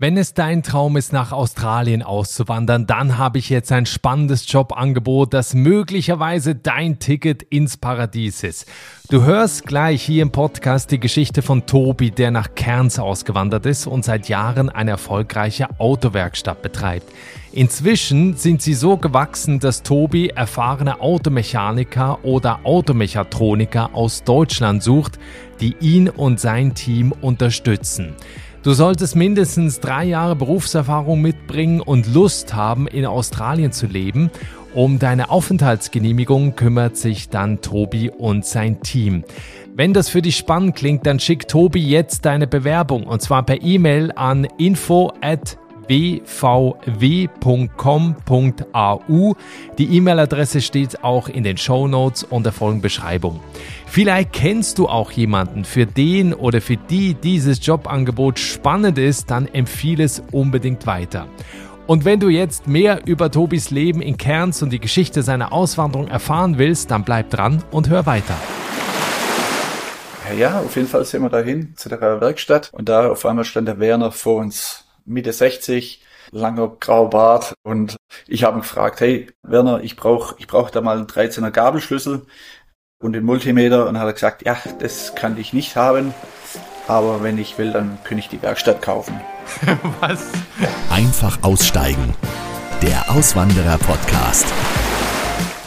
Wenn es dein Traum ist, nach Australien auszuwandern, dann habe ich jetzt ein spannendes Jobangebot, das möglicherweise dein Ticket ins Paradies ist. Du hörst gleich hier im Podcast die Geschichte von Tobi, der nach Cairns ausgewandert ist und seit Jahren eine erfolgreiche Autowerkstatt betreibt. Inzwischen sind sie so gewachsen, dass Tobi erfahrene Automechaniker oder Automechatroniker aus Deutschland sucht, die ihn und sein Team unterstützen. Du solltest mindestens drei Jahre Berufserfahrung mitbringen und Lust haben, in Australien zu leben. Um deine Aufenthaltsgenehmigung kümmert sich dann Tobi und sein Team. Wenn das für dich spannend klingt, dann schick Tobi jetzt deine Bewerbung und zwar per E-Mail an info at bvw.com.au. Die E-Mail-Adresse steht auch in den Show Notes und der Folgenbeschreibung. Vielleicht kennst du auch jemanden, für den oder für die dieses Jobangebot spannend ist, dann empfehle es unbedingt weiter. Und wenn du jetzt mehr über Tobis Leben in Cairns und die Geschichte seiner Auswanderung erfahren willst, dann bleib dran und hör weiter. Ja, auf jeden Fall sind wir dahin zu der Werkstatt und da auf einmal stand der Werner vor uns Mitte 60, langer grauer Bart und ich habe ihn gefragt, hey Werner, ich brauche ich brauch da mal einen 13er Gabelschlüssel und den Multimeter und hat er gesagt, ja, das kann ich nicht haben, aber wenn ich will, dann kann ich die Werkstatt kaufen. Was? Einfach aussteigen. Der Auswanderer Podcast.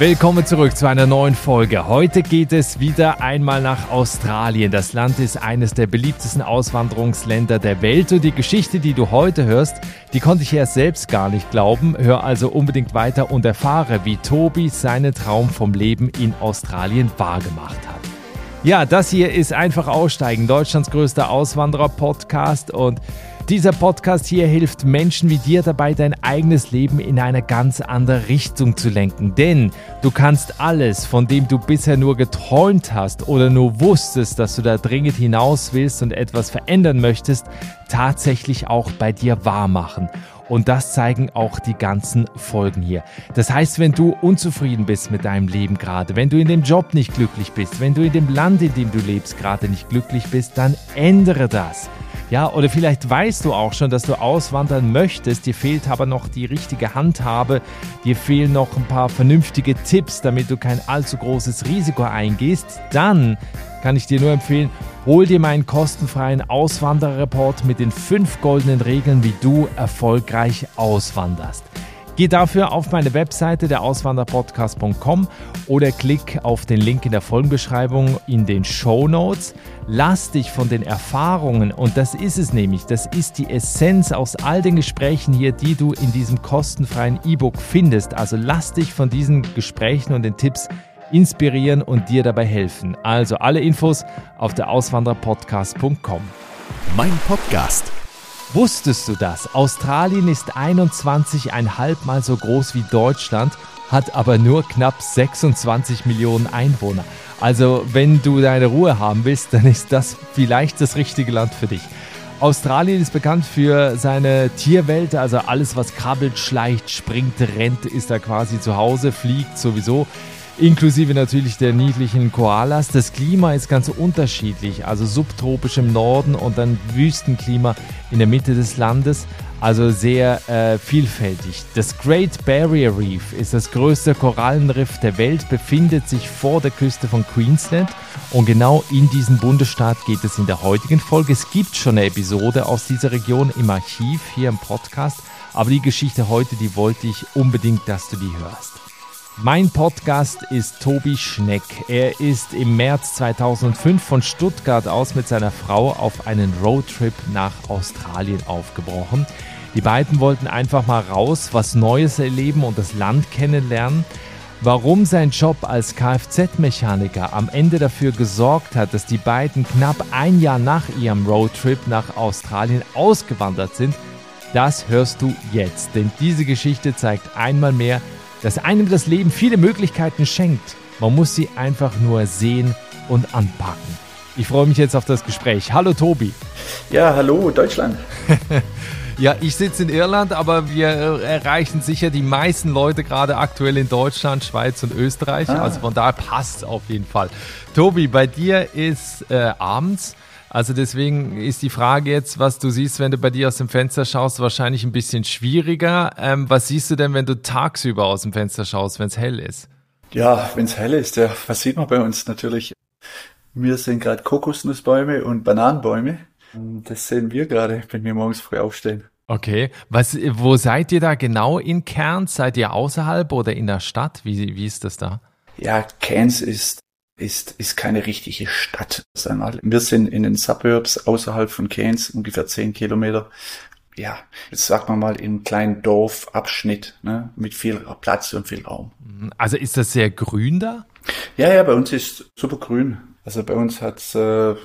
Willkommen zurück zu einer neuen Folge. Heute geht es wieder einmal nach Australien. Das Land ist eines der beliebtesten Auswanderungsländer der Welt und die Geschichte, die du heute hörst, die konnte ich erst selbst gar nicht glauben. Hör also unbedingt weiter und erfahre, wie Tobi seinen Traum vom Leben in Australien wahrgemacht hat. Ja, das hier ist einfach Aussteigen, Deutschlands größter Auswanderer-Podcast und dieser Podcast hier hilft Menschen wie dir dabei, dein eigenes Leben in eine ganz andere Richtung zu lenken. Denn du kannst alles, von dem du bisher nur geträumt hast oder nur wusstest, dass du da dringend hinaus willst und etwas verändern möchtest, tatsächlich auch bei dir wahr machen. Und das zeigen auch die ganzen Folgen hier. Das heißt, wenn du unzufrieden bist mit deinem Leben gerade, wenn du in dem Job nicht glücklich bist, wenn du in dem Land, in dem du lebst, gerade nicht glücklich bist, dann ändere das. Ja, oder vielleicht weißt du auch schon, dass du auswandern möchtest, dir fehlt aber noch die richtige Handhabe, dir fehlen noch ein paar vernünftige Tipps, damit du kein allzu großes Risiko eingehst, dann kann ich dir nur empfehlen, hol dir meinen kostenfreien Auswandererreport mit den fünf goldenen Regeln, wie du erfolgreich auswanderst. Geh dafür auf meine Webseite der Auswanderpodcast.com oder klick auf den Link in der Folgenbeschreibung in den Show Notes. Lass dich von den Erfahrungen, und das ist es nämlich, das ist die Essenz aus all den Gesprächen hier, die du in diesem kostenfreien E-Book findest. Also lass dich von diesen Gesprächen und den Tipps inspirieren und dir dabei helfen. Also alle Infos auf der Auswanderpodcast.com. Mein Podcast Wusstest du das? Australien ist 21,5 mal so groß wie Deutschland, hat aber nur knapp 26 Millionen Einwohner. Also wenn du deine Ruhe haben willst, dann ist das vielleicht das richtige Land für dich. Australien ist bekannt für seine Tierwelt, also alles, was krabbelt, schleicht, springt, rennt, ist da quasi zu Hause, fliegt sowieso inklusive natürlich der niedlichen Koalas. Das Klima ist ganz unterschiedlich, also subtropisch im Norden und dann Wüstenklima in der Mitte des Landes, also sehr äh, vielfältig. Das Great Barrier Reef ist das größte Korallenriff der Welt, befindet sich vor der Küste von Queensland und genau in diesem Bundesstaat geht es in der heutigen Folge. Es gibt schon eine Episode aus dieser Region im Archiv hier im Podcast, aber die Geschichte heute, die wollte ich unbedingt, dass du die hörst. Mein Podcast ist Tobi Schneck. Er ist im März 2005 von Stuttgart aus mit seiner Frau auf einen Roadtrip nach Australien aufgebrochen. Die beiden wollten einfach mal raus, was Neues erleben und das Land kennenlernen. Warum sein Job als Kfz-Mechaniker am Ende dafür gesorgt hat, dass die beiden knapp ein Jahr nach ihrem Roadtrip nach Australien ausgewandert sind, das hörst du jetzt. Denn diese Geschichte zeigt einmal mehr, dass einem das Leben viele Möglichkeiten schenkt. Man muss sie einfach nur sehen und anpacken. Ich freue mich jetzt auf das Gespräch. Hallo Tobi. Ja, hallo Deutschland. ja, ich sitze in Irland, aber wir erreichen sicher die meisten Leute gerade aktuell in Deutschland, Schweiz und Österreich. Ah. Also von daher passt es auf jeden Fall. Tobi, bei dir ist äh, abends Also deswegen ist die Frage jetzt, was du siehst, wenn du bei dir aus dem Fenster schaust, wahrscheinlich ein bisschen schwieriger. Ähm, was siehst du denn, wenn du tagsüber aus dem Fenster schaust, wenn es hell ist? Ja, wenn es hell ist, ja, was sieht man bei uns natürlich? Wir sind gerade Kokosnussbäume und Bananenbäume. Das sehen wir gerade, wenn wir morgens früh aufstehen. Okay. Was, wo seid ihr da genau in Cairns? Seid ihr außerhalb oder in der Stadt? Wie, wie ist das da? Ja, Cairns ist, ist, ist keine richtige Stadt. Wir sind in den Suburbs außerhalb von Cairns, ungefähr zehn Kilometer. Ja, jetzt sagt man mal im kleinen Dorfabschnitt, ne, mit viel Platz und viel Raum. Also ist das sehr grün da? Ja, ja, bei uns ist super grün. Also bei uns hat's, äh,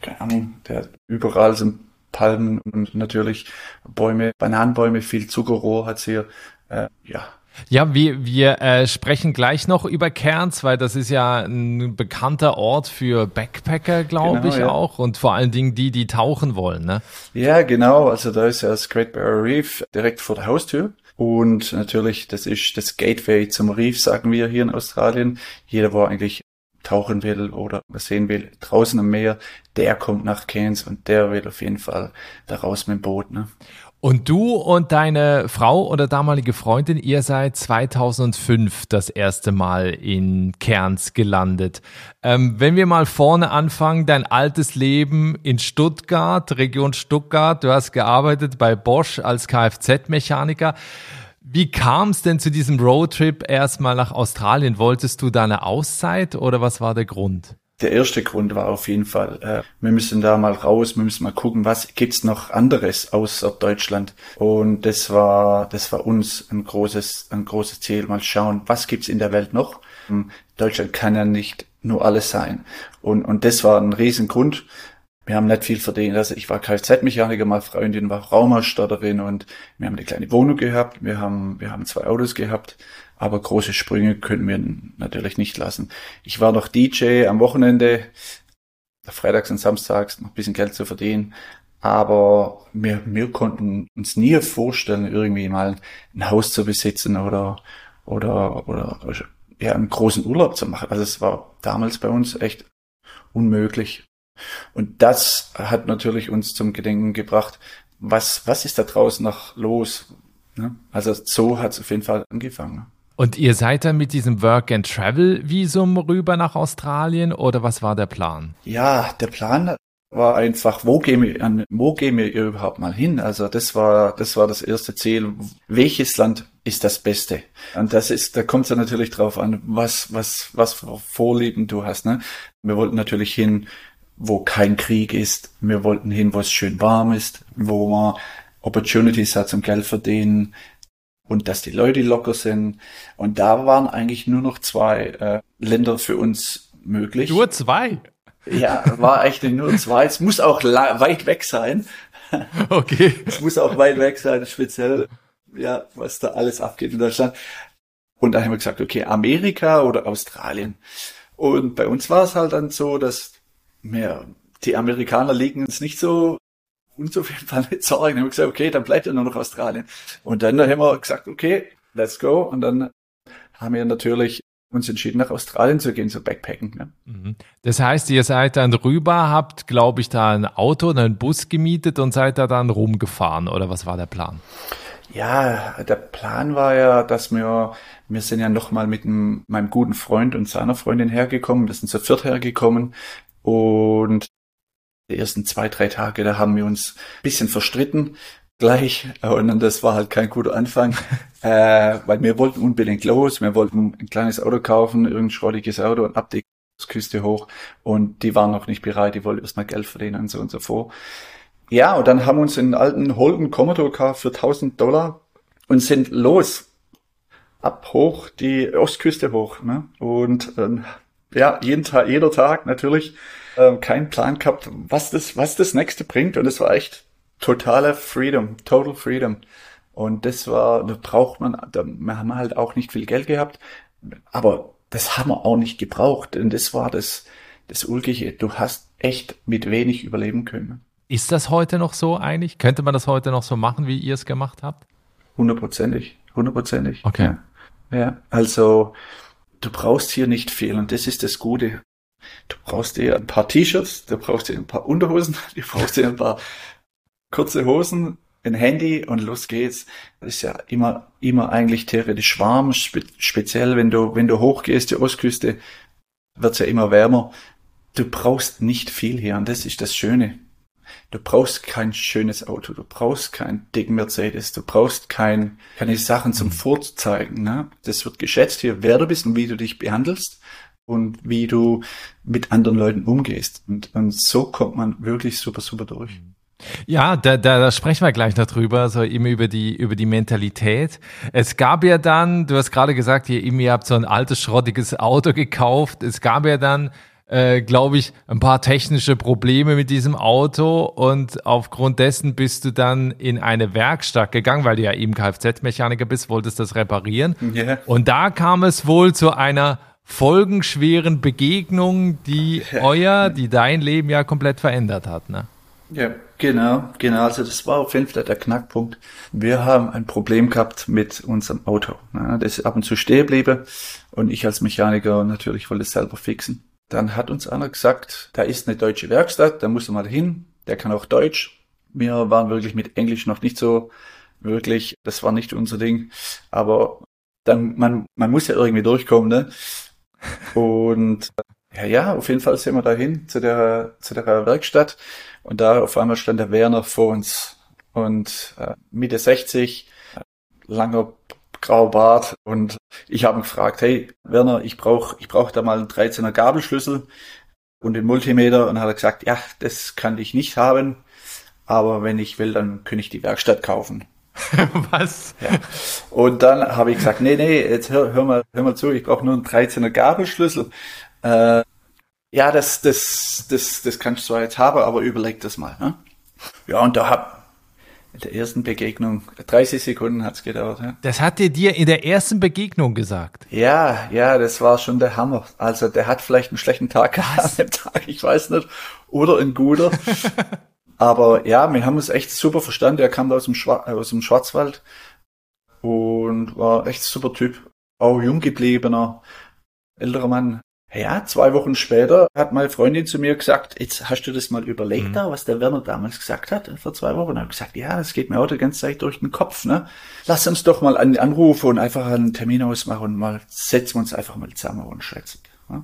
keine Ahnung, der überall sind Palmen und natürlich Bäume, Bananenbäume, viel Zuckerrohr hat's hier. Äh, ja, ja, wir, wir äh, sprechen gleich noch über Cairns, weil das ist ja ein bekannter Ort für Backpacker, glaube genau, ich ja. auch. Und vor allen Dingen die, die tauchen wollen. Ne? Ja, genau. Also da ist ja das Great Barrier Reef direkt vor der Haustür. Und natürlich, das ist das Gateway zum Reef, sagen wir hier in Australien. Jeder, wo eigentlich tauchen will oder was sehen will, draußen am Meer, der kommt nach Cairns und der will auf jeden Fall da raus mit dem Boot. Ne? Und du und deine Frau oder damalige Freundin, ihr seid 2005 das erste Mal in Cairns gelandet. Ähm, wenn wir mal vorne anfangen, dein altes Leben in Stuttgart, Region Stuttgart, du hast gearbeitet bei Bosch als Kfz-Mechaniker. Wie kam es denn zu diesem Roadtrip erstmal nach Australien? Wolltest du da eine Auszeit oder was war der Grund? Der erste Grund war auf jeden Fall, äh, wir müssen da mal raus, wir müssen mal gucken, was gibt's noch anderes außer Deutschland. Und das war, das war uns ein großes, ein großes Ziel, mal schauen, was gibt's in der Welt noch. Ähm, Deutschland kann ja nicht nur alles sein. Und, und das war ein Riesengrund. Wir haben nicht viel verdient. Also ich war Kfz-Mechaniker, meine Freundin war Raumausstatterin und wir haben eine kleine Wohnung gehabt. Wir haben, wir haben zwei Autos gehabt. Aber große Sprünge können wir natürlich nicht lassen. Ich war noch DJ am Wochenende, freitags und samstags, noch ein bisschen Geld zu verdienen. Aber wir, wir konnten uns nie vorstellen, irgendwie mal ein Haus zu besitzen oder, oder, oder, ja, einen großen Urlaub zu machen. Also es war damals bei uns echt unmöglich. Und das hat natürlich uns zum Gedenken gebracht, was, was ist da draußen noch los? Ne? Also so hat es auf jeden Fall angefangen. Und ihr seid dann mit diesem Work-and-Travel-Visum rüber nach Australien oder was war der Plan? Ja, der Plan war einfach, wo gehen wir, wo gehen wir überhaupt mal hin? Also das war, das war das erste Ziel. Welches Land ist das Beste? Und das ist, da kommt es ja natürlich drauf an, was, was, was für Vorlieben du hast, ne? Wir wollten natürlich hin, wo kein Krieg ist. Wir wollten hin, wo es schön warm ist, wo man Opportunities hat zum Geld verdienen und dass die Leute locker sind. Und da waren eigentlich nur noch zwei äh, Länder für uns möglich. Nur zwei? Ja, war eigentlich nur zwei. Es muss auch weit weg sein. Okay. Es muss auch weit weg sein, speziell, ja, was da alles abgeht in Deutschland. Und dann haben wir gesagt, okay, Amerika oder Australien. Und bei uns war es halt dann so, dass mehr. Die Amerikaner legen uns nicht so uns auf jeden Fall mit Sorgen. Dann haben wir gesagt, okay, dann bleibt ja nur noch Australien. Und dann haben wir gesagt, okay, let's go. Und dann haben wir natürlich uns entschieden, nach Australien zu gehen, zu backpacken. Ne? Mhm. Das heißt, ihr seid dann rüber, habt, glaube ich, da ein Auto oder einen Bus gemietet und seid da dann rumgefahren, oder was war der Plan? Ja, der Plan war ja, dass wir, wir sind ja nochmal mit einem, meinem guten Freund und seiner Freundin hergekommen, wir sind zu viert hergekommen. Und die ersten zwei, drei Tage, da haben wir uns ein bisschen verstritten gleich. Und das war halt kein guter Anfang, äh, weil wir wollten unbedingt los. Wir wollten ein kleines Auto kaufen, irgendein schrottiges Auto und ab die Küste hoch. Und die waren noch nicht bereit, die wollten erstmal Geld verdienen und so und so vor. Ja, und dann haben wir uns einen alten Holden Commodore gekauft für 1000 Dollar und sind los. Ab hoch, die Ostküste hoch. Ne? Und äh, ja, jeden Tag, jeder Tag natürlich äh, keinen Plan gehabt, was das, was das nächste bringt. Und es war echt totale Freedom, total Freedom. Und das war, da braucht man, da, wir haben halt auch nicht viel Geld gehabt, aber das haben wir auch nicht gebraucht. Und das war das, das Ulkige. Du hast echt mit wenig überleben können. Ist das heute noch so eigentlich? Könnte man das heute noch so machen, wie ihr es gemacht habt? Hundertprozentig, hundertprozentig. Okay. Ja. ja, also du brauchst hier nicht viel und das ist das Gute. Du brauchst dir ein paar T-Shirts, du brauchst dir ein paar Unterhosen, du brauchst dir ein paar kurze Hosen, ein Handy und los geht's. Das ist ja immer, immer eigentlich theoretisch warm, spe speziell wenn du, wenn du hochgehst, die Ostküste, wird's ja immer wärmer. Du brauchst nicht viel hier und das ist das Schöne. Du brauchst kein schönes Auto, du brauchst keinen dicken Mercedes, du brauchst kein, keine Sachen zum. Vorzeigen. Ne? Das wird geschätzt hier, wer du bist und wie du dich behandelst und wie du mit anderen Leuten umgehst. Und, und so kommt man wirklich super, super durch. Mhm. Ja, da, da, da sprechen wir gleich noch drüber, so eben über die, über die Mentalität. Es gab ja dann, du hast gerade gesagt, ihr, ihr habt so ein altes, schrottiges Auto gekauft. Es gab ja dann, äh, glaube ich, ein paar technische Probleme mit diesem Auto und aufgrund dessen bist du dann in eine Werkstatt gegangen, weil du ja eben Kfz-Mechaniker bist, wolltest das reparieren. Yeah. Und da kam es wohl zu einer folgenschweren Begegnung, die euer, die dein Leben ja komplett verändert hat, ne? Ja, genau, genau. Also das war auf jeden Fall der Knackpunkt. Wir haben ein Problem gehabt mit unserem Auto. Ne? Das ab und zu stehen bliebe und ich als Mechaniker natürlich wollte es selber fixen. Dann hat uns einer gesagt, da ist eine deutsche Werkstatt, da muss er mal hin, der kann auch Deutsch. Wir waren wirklich mit Englisch noch nicht so wirklich, das war nicht unser Ding. Aber dann, man, man muss ja irgendwie durchkommen, ne? Und ja, ja, auf jeden Fall sind wir dahin zu der, zu der Werkstatt. Und da auf einmal stand der Werner vor uns und äh, Mitte 60, langer grauer Bart und ich habe ihn gefragt, hey Werner, ich brauche ich brauch da mal einen 13er Gabelschlüssel und den Multimeter und hat er gesagt, ja, das kann ich nicht haben, aber wenn ich will, dann kann ich die Werkstatt kaufen. Was? Ja. Und dann habe ich gesagt, nee, nee, jetzt hör, hör mal, hör mal zu, ich brauche nur einen 13er Gabelschlüssel. Äh, ja, das, das, das, das kannst du zwar jetzt haben, aber überleg das mal. Ne? Ja, und da hab in der ersten Begegnung, 30 Sekunden hat's gedauert. Ja. Das hat er dir in der ersten Begegnung gesagt? Ja, ja, das war schon der Hammer. Also der hat vielleicht einen schlechten Tag gehabt an dem Tag, ich weiß nicht, oder ein guter. Aber ja, wir haben uns echt super verstanden. Er kam da aus dem, Schwar aus dem Schwarzwald und war echt super Typ. Auch jung gebliebener, älterer Mann. Ja, zwei Wochen später hat meine Freundin zu mir gesagt, jetzt hast du das mal überlegt, mhm. da, was der Werner damals gesagt hat, vor zwei Wochen. Und ich gesagt, ja, das geht mir auch die ganze Zeit durch den Kopf, ne? Lass uns doch mal an, anrufen und einfach einen Termin ausmachen und mal setzen wir uns einfach mal zusammen und schätzen. Ne?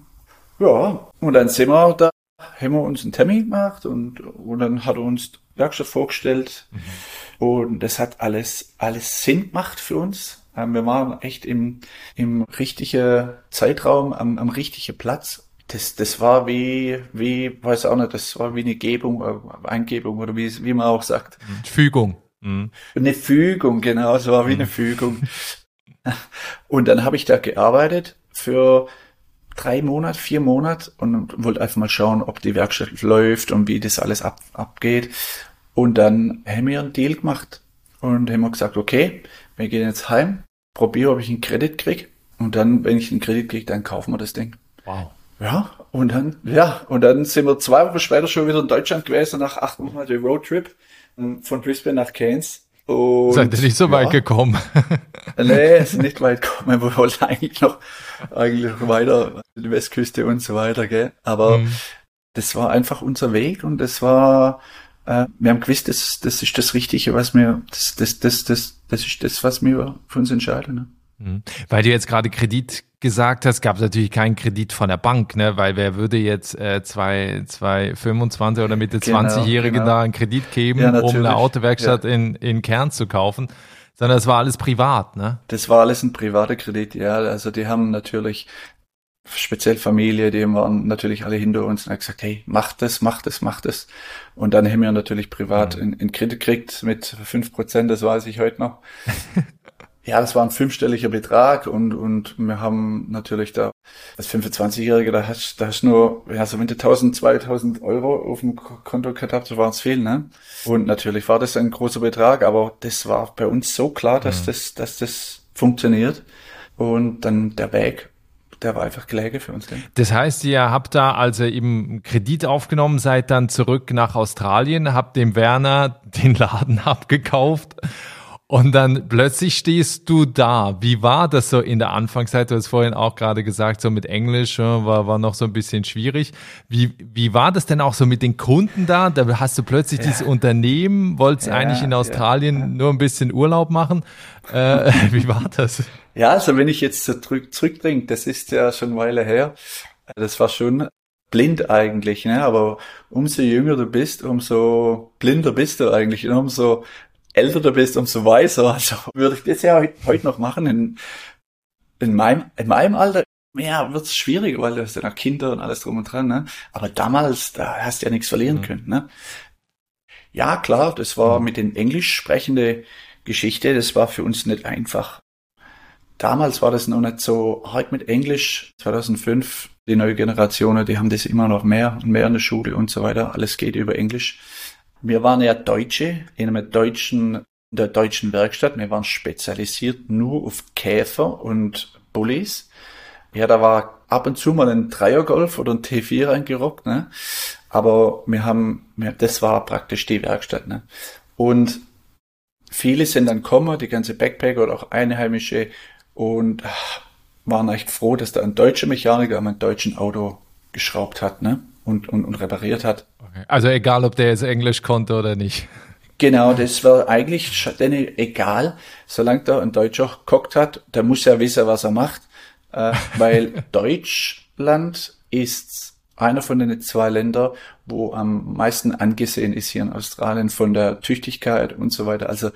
Ja, und dann sind wir da, haben wir uns einen Termin gemacht und, und dann hat er uns Werkstatt vorgestellt. Mhm. Und das hat alles, alles Sinn gemacht für uns. Ähm, wir waren echt im, im richtigen Zeitraum, am, am richtigen Platz. Das, das war wie, wie, weiß auch nicht, das war wie eine Gebung, äh, Eingebung oder wie, wie man auch sagt. Fügung. Mhm. Eine Fügung, genau, es war wie mhm. eine Fügung. Und dann habe ich da gearbeitet für drei Monate, vier Monate und wollte einfach mal schauen, ob die Werkstatt läuft und wie das alles ab, abgeht. Und dann haben wir einen Deal gemacht und haben gesagt, okay, wir gehen jetzt heim, probiere, ob ich einen Kredit krieg. Und dann, wenn ich einen Kredit krieg, dann kaufen wir das Ding. Wow. Ja, und dann, ja, und dann sind wir zwei Wochen später schon wieder in Deutschland gewesen, nach acht Monaten Roadtrip ähm, von Brisbane nach Cairns. Und, Seid ihr nicht so ja, weit gekommen? nee, ist nicht weit gekommen. Wir wollten eigentlich noch, eigentlich noch weiter, die Westküste und so weiter, gell. Aber mhm. das war einfach unser Weg und das war, äh, wir haben gewusst, das, das ist das Richtige, was wir, das, das, das, das, das ist das, was wir für uns entscheiden. Ne? Mhm. Weil du jetzt gerade Kredit gesagt hast, gab es natürlich keinen Kredit von der Bank, ne? Weil wer würde jetzt äh, zwei, zwei 25 oder Mitte genau, 20-Jährige genau. da einen Kredit geben, ja, um eine Autowerkstatt ja. in, in Kern zu kaufen? Sondern es war alles privat, ne? Das war alles ein privater Kredit, ja. Also die haben natürlich speziell Familie, die waren natürlich alle hinter uns und haben gesagt, hey, mach das, mach das, mach das. Und dann haben wir natürlich privat mhm. in, Kredit gekriegt mit fünf Prozent, das weiß ich heute noch. ja, das war ein fünfstelliger Betrag und, und wir haben natürlich da, als 25-Jährige, da hast, da hast nur, ja, so wenn du 1000, 2000 Euro auf dem Konto gehabt, so waren es viel, ne? Und natürlich war das ein großer Betrag, aber das war bei uns so klar, dass mhm. das, dass das funktioniert. Und dann der Weg der war einfach gelegen für uns. Gell? Das heißt, ihr habt da also eben Kredit aufgenommen, seid dann zurück nach Australien, habt dem Werner den Laden abgekauft Und dann plötzlich stehst du da. Wie war das so in der Anfangszeit? Du hast vorhin auch gerade gesagt, so mit Englisch war, war noch so ein bisschen schwierig. Wie, wie war das denn auch so mit den Kunden da? Da hast du plötzlich ja. dieses Unternehmen, wolltest ja, eigentlich in Australien ja, nur ein bisschen Urlaub machen. Äh, wie war das? Ja, also wenn ich jetzt zurück, zurückdenke, das ist ja schon eine Weile her. Das war schon blind eigentlich, ne? aber umso jünger du bist, umso blinder bist du eigentlich und umso älter du bist, umso weiser. Also würde ich das ja heute noch machen. In, in, meinem, in meinem Alter ja, wird es schwieriger, weil du hast ja noch Kinder und alles drum und dran. Ne? Aber damals, da hast du ja nichts verlieren mhm. können. Ne? Ja, klar, das war mhm. mit den Englisch sprechende Geschichte, das war für uns nicht einfach. Damals war das noch nicht so hart mit Englisch. 2005, die neue Generation, die haben das immer noch mehr und mehr in der Schule und so weiter. Alles geht über Englisch. Wir waren ja Deutsche in einer deutschen, in der deutschen Werkstatt. Wir waren spezialisiert nur auf Käfer und Bullies. Ja, da war ab und zu mal ein Dreiergolf oder ein T4 eingerockt, ne? Aber wir haben, wir, das war praktisch die Werkstatt, ne? Und viele sind dann gekommen, die ganze Backpacker oder auch Einheimische und ach, waren echt froh, dass da ein deutscher Mechaniker an einem deutschen Auto geschraubt hat, ne? Und, und, und repariert hat. Okay. Also egal, ob der jetzt Englisch konnte oder nicht. Genau, das war eigentlich denen egal, solange da ein Deutscher geguckt hat, der muss ja wissen, was er macht, äh, weil Deutschland ist einer von den zwei Ländern, wo am meisten angesehen ist hier in Australien von der Tüchtigkeit und so weiter. Also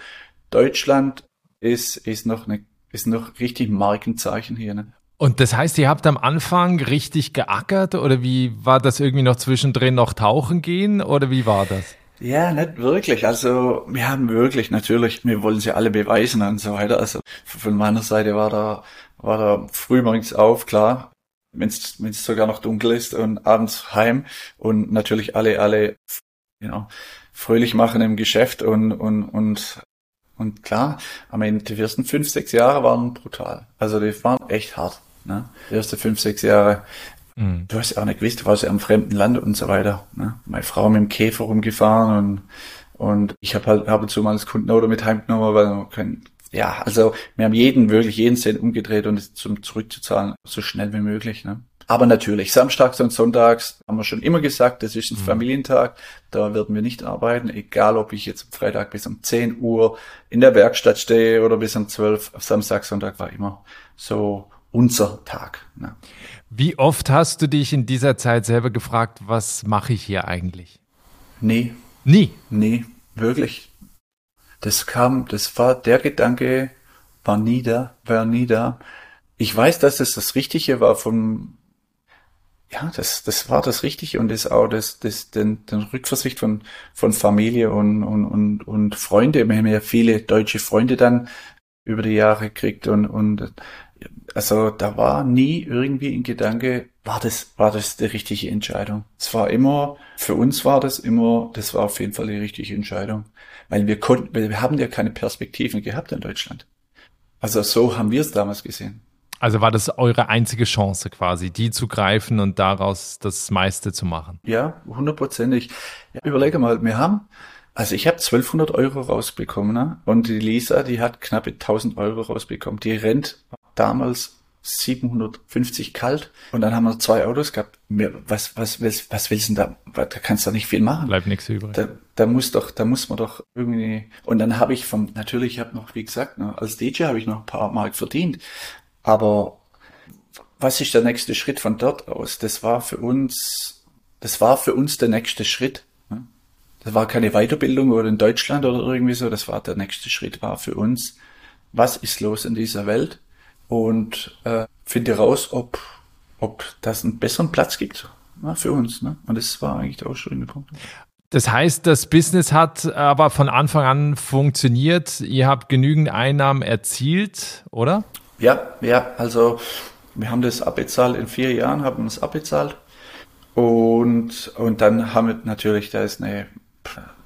Deutschland ist, ist noch eine, ist noch richtig Markenzeichen hier. Ne? Und das heißt, ihr habt am Anfang richtig geackert oder wie war das irgendwie noch zwischendrin noch tauchen gehen oder wie war das? Ja, nicht wirklich. Also wir haben wirklich natürlich, wir wollen sie alle beweisen und so weiter. Also von meiner Seite war da war da früh morgens auf, klar, wenn es sogar noch dunkel ist und abends heim und natürlich alle alle know, fröhlich machen im Geschäft und und und und klar, am Ende die ersten fünf sechs Jahre waren brutal. Also die waren echt hart. Ne? Die ersten fünf, sechs Jahre. Mhm. Du hast ja auch nicht gewusst, du warst ja im fremden Land und so weiter. Ne? Meine Frau mit dem Käfer rumgefahren und, und ich habe halt ab und zu mal das Kundenauto mit heimgenommen, weil man können, ja, also wir haben jeden, wirklich jeden Cent umgedreht und es zum zurückzuzahlen, so schnell wie möglich. Ne? Aber natürlich, samstags und sonntags haben wir schon immer gesagt, das ist ein mhm. Familientag, da werden wir nicht arbeiten, egal ob ich jetzt am Freitag bis um 10 Uhr in der Werkstatt stehe oder bis um 12, Samstag, Sonntag war immer so unser Tag. Ne? Wie oft hast du dich in dieser Zeit selber gefragt, was mache ich hier eigentlich? Nee. Nie? Nee, wirklich. Das kam, das war, der Gedanke war nie da, war nie da. Ich weiß, dass es das Richtige war von, ja, das, das war das Richtige und das auch das, das, den, den Rückversicht von, von Familie und, und, und, und Freunde. Wir haben ja viele deutsche Freunde dann über die Jahre gekriegt und, und also da war nie irgendwie ein Gedanke, war das, war das die richtige Entscheidung? Es war immer, für uns war das immer, das war auf jeden Fall die richtige Entscheidung. Weil wir konnten, wir haben ja keine Perspektiven gehabt in Deutschland. Also so haben wir es damals gesehen. Also war das eure einzige Chance quasi, die zu greifen und daraus das meiste zu machen? Ja, hundertprozentig. Ja, überlege mal, wir haben, also ich habe 1200 Euro rausbekommen ne? und die Lisa, die hat knappe 1000 Euro rausbekommen. Die rennt damals 750 kalt und dann haben wir zwei Autos gehabt. Was, was, willst, was willst du denn da? Da kannst du nicht viel machen. Bleibt nichts übrig. Da, da muss doch, da muss man doch irgendwie. Und dann habe ich vom, natürlich, ich habe noch, wie gesagt, ne, als DJ habe ich noch ein paar Mark verdient. Aber was ist der nächste Schritt von dort aus? Das war für uns, das war für uns der nächste Schritt. Ne? Das war keine Weiterbildung oder in Deutschland oder irgendwie so. Das war der nächste Schritt, war für uns, was ist los in dieser Welt? Und äh, finde raus, ob, ob das einen besseren Platz gibt na, für uns. Ne? Und das war eigentlich der ausschlaggebende Punkt. Das heißt, das Business hat aber von Anfang an funktioniert. Ihr habt genügend Einnahmen erzielt, oder? Ja, ja, also wir haben das abbezahlt in vier Jahren, haben es abbezahlt. Und, und dann haben wir natürlich, da ist eine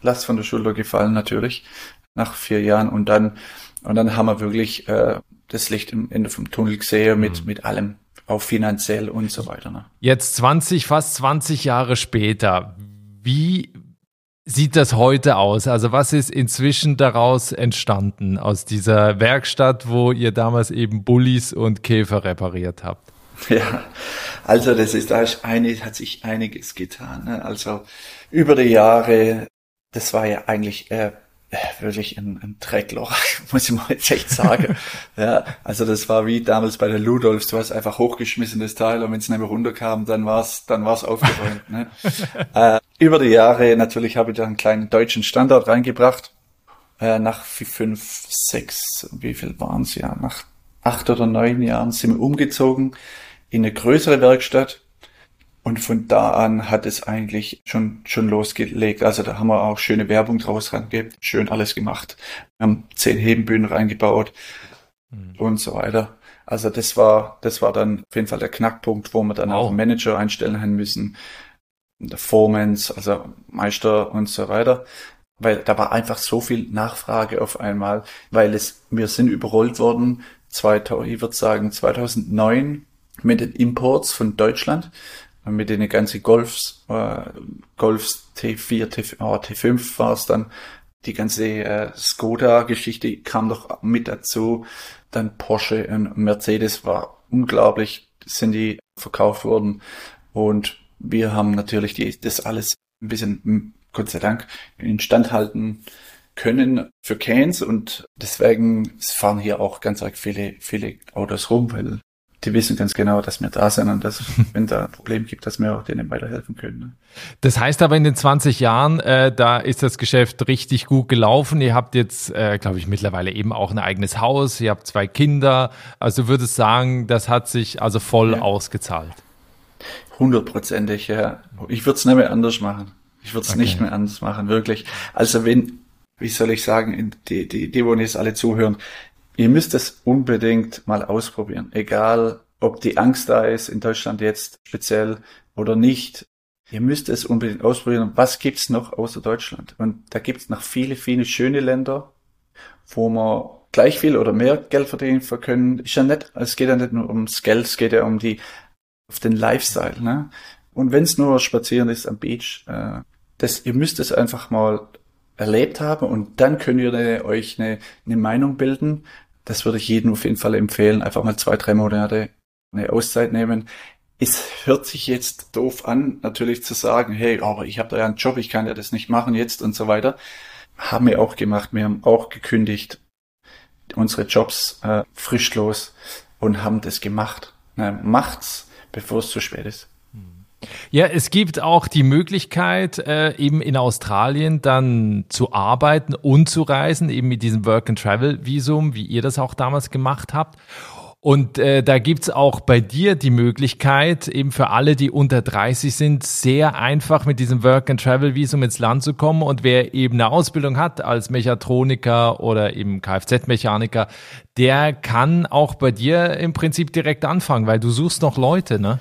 Last von der Schulter gefallen, natürlich, nach vier Jahren. Und dann, und dann haben wir wirklich äh, das Licht am Ende vom Tunnel gesehen mit, mhm. mit allem, auch finanziell und so weiter. Ne? Jetzt 20, fast 20 Jahre später, wie sieht das heute aus? Also was ist inzwischen daraus entstanden aus dieser Werkstatt, wo ihr damals eben Bullis und Käfer repariert habt? Ja, also das ist, da ist eine, hat sich einiges getan. Ne? Also über die Jahre, das war ja eigentlich äh, wirklich ein, ein Dreckloch, muss ich mal jetzt echt sagen. ja, also das war wie damals bei der Ludolfs, du hast einfach hochgeschmissen das Teil und wenn es nicht mehr runterkam, dann war's, dann war's aufgeräumt. ne? äh, über die Jahre natürlich habe ich da einen kleinen deutschen Standard reingebracht. Äh, nach fünf, sechs, wie viel waren's ja? Nach acht oder neun Jahren sind wir umgezogen in eine größere Werkstatt und von da an hat es eigentlich schon, schon losgelegt. Also da haben wir auch schöne Werbung draus rangegeben, schön alles gemacht. Wir haben zehn Hebenbühnen reingebaut mhm. und so weiter. Also das war, das war dann auf jeden Fall der Knackpunkt, wo wir dann wow. auch einen Manager einstellen haben müssen, der Formans, also Meister und so weiter. Weil da war einfach so viel Nachfrage auf einmal, weil es, wir sind überrollt worden, 2000, ich würde sagen 2009 mit den Imports von Deutschland mit den ganzen Golfs, äh, Golfs T4, T, oh, T5 war es dann, die ganze äh, Skoda-Geschichte kam doch mit dazu. Dann Porsche und Mercedes war unglaublich, sind die verkauft worden. Und wir haben natürlich die, das alles ein bisschen, hm, Gott sei Dank, instand halten können für Cairns und deswegen fahren hier auch ganz arg viele, viele Autos rum, weil die wissen ganz genau, dass wir da sind und dass, wenn da ein Problem gibt, dass wir auch denen weiterhelfen können. Ne? Das heißt aber in den 20 Jahren, äh, da ist das Geschäft richtig gut gelaufen. Ihr habt jetzt, äh, glaube ich, mittlerweile eben auch ein eigenes Haus. Ihr habt zwei Kinder. Also würdest sagen, das hat sich also voll ja. ausgezahlt. Hundertprozentig, ja. Ich würde es nicht mehr anders machen. Ich würde es okay. nicht mehr anders machen, wirklich. Also wenn, wie soll ich sagen, die, die, die, wo jetzt alle zuhören, Ihr müsst es unbedingt mal ausprobieren. Egal, ob die Angst da ist, in Deutschland jetzt speziell oder nicht. Ihr müsst es unbedingt ausprobieren. Was gibt's noch außer Deutschland? Und da gibt's noch viele, viele schöne Länder, wo man gleich viel oder mehr Geld verdienen können. Ist ja nicht, es geht ja nicht nur ums Geld, es geht ja um die, auf den Lifestyle, ne? Und wenn es nur spazieren ist am Beach, äh, das, ihr müsst es einfach mal erlebt haben und dann könnt ihr euch eine, eine Meinung bilden das würde ich jedem auf jeden Fall empfehlen. Einfach mal zwei, drei Monate eine Auszeit nehmen. Es hört sich jetzt doof an, natürlich zu sagen, hey, aber ich habe da ja einen Job, ich kann ja das nicht machen jetzt und so weiter. Haben wir auch gemacht. Wir haben auch gekündigt unsere Jobs äh, frischlos und haben das gemacht. Na, macht's, bevor es zu spät ist. Ja, es gibt auch die Möglichkeit, äh, eben in Australien dann zu arbeiten und zu reisen, eben mit diesem Work-and-Travel-Visum, wie ihr das auch damals gemacht habt. Und äh, da gibt's auch bei dir die Möglichkeit, eben für alle, die unter 30 sind, sehr einfach mit diesem Work-and-Travel-Visum ins Land zu kommen. Und wer eben eine Ausbildung hat als Mechatroniker oder eben Kfz-Mechaniker, der kann auch bei dir im Prinzip direkt anfangen, weil du suchst noch Leute, ne?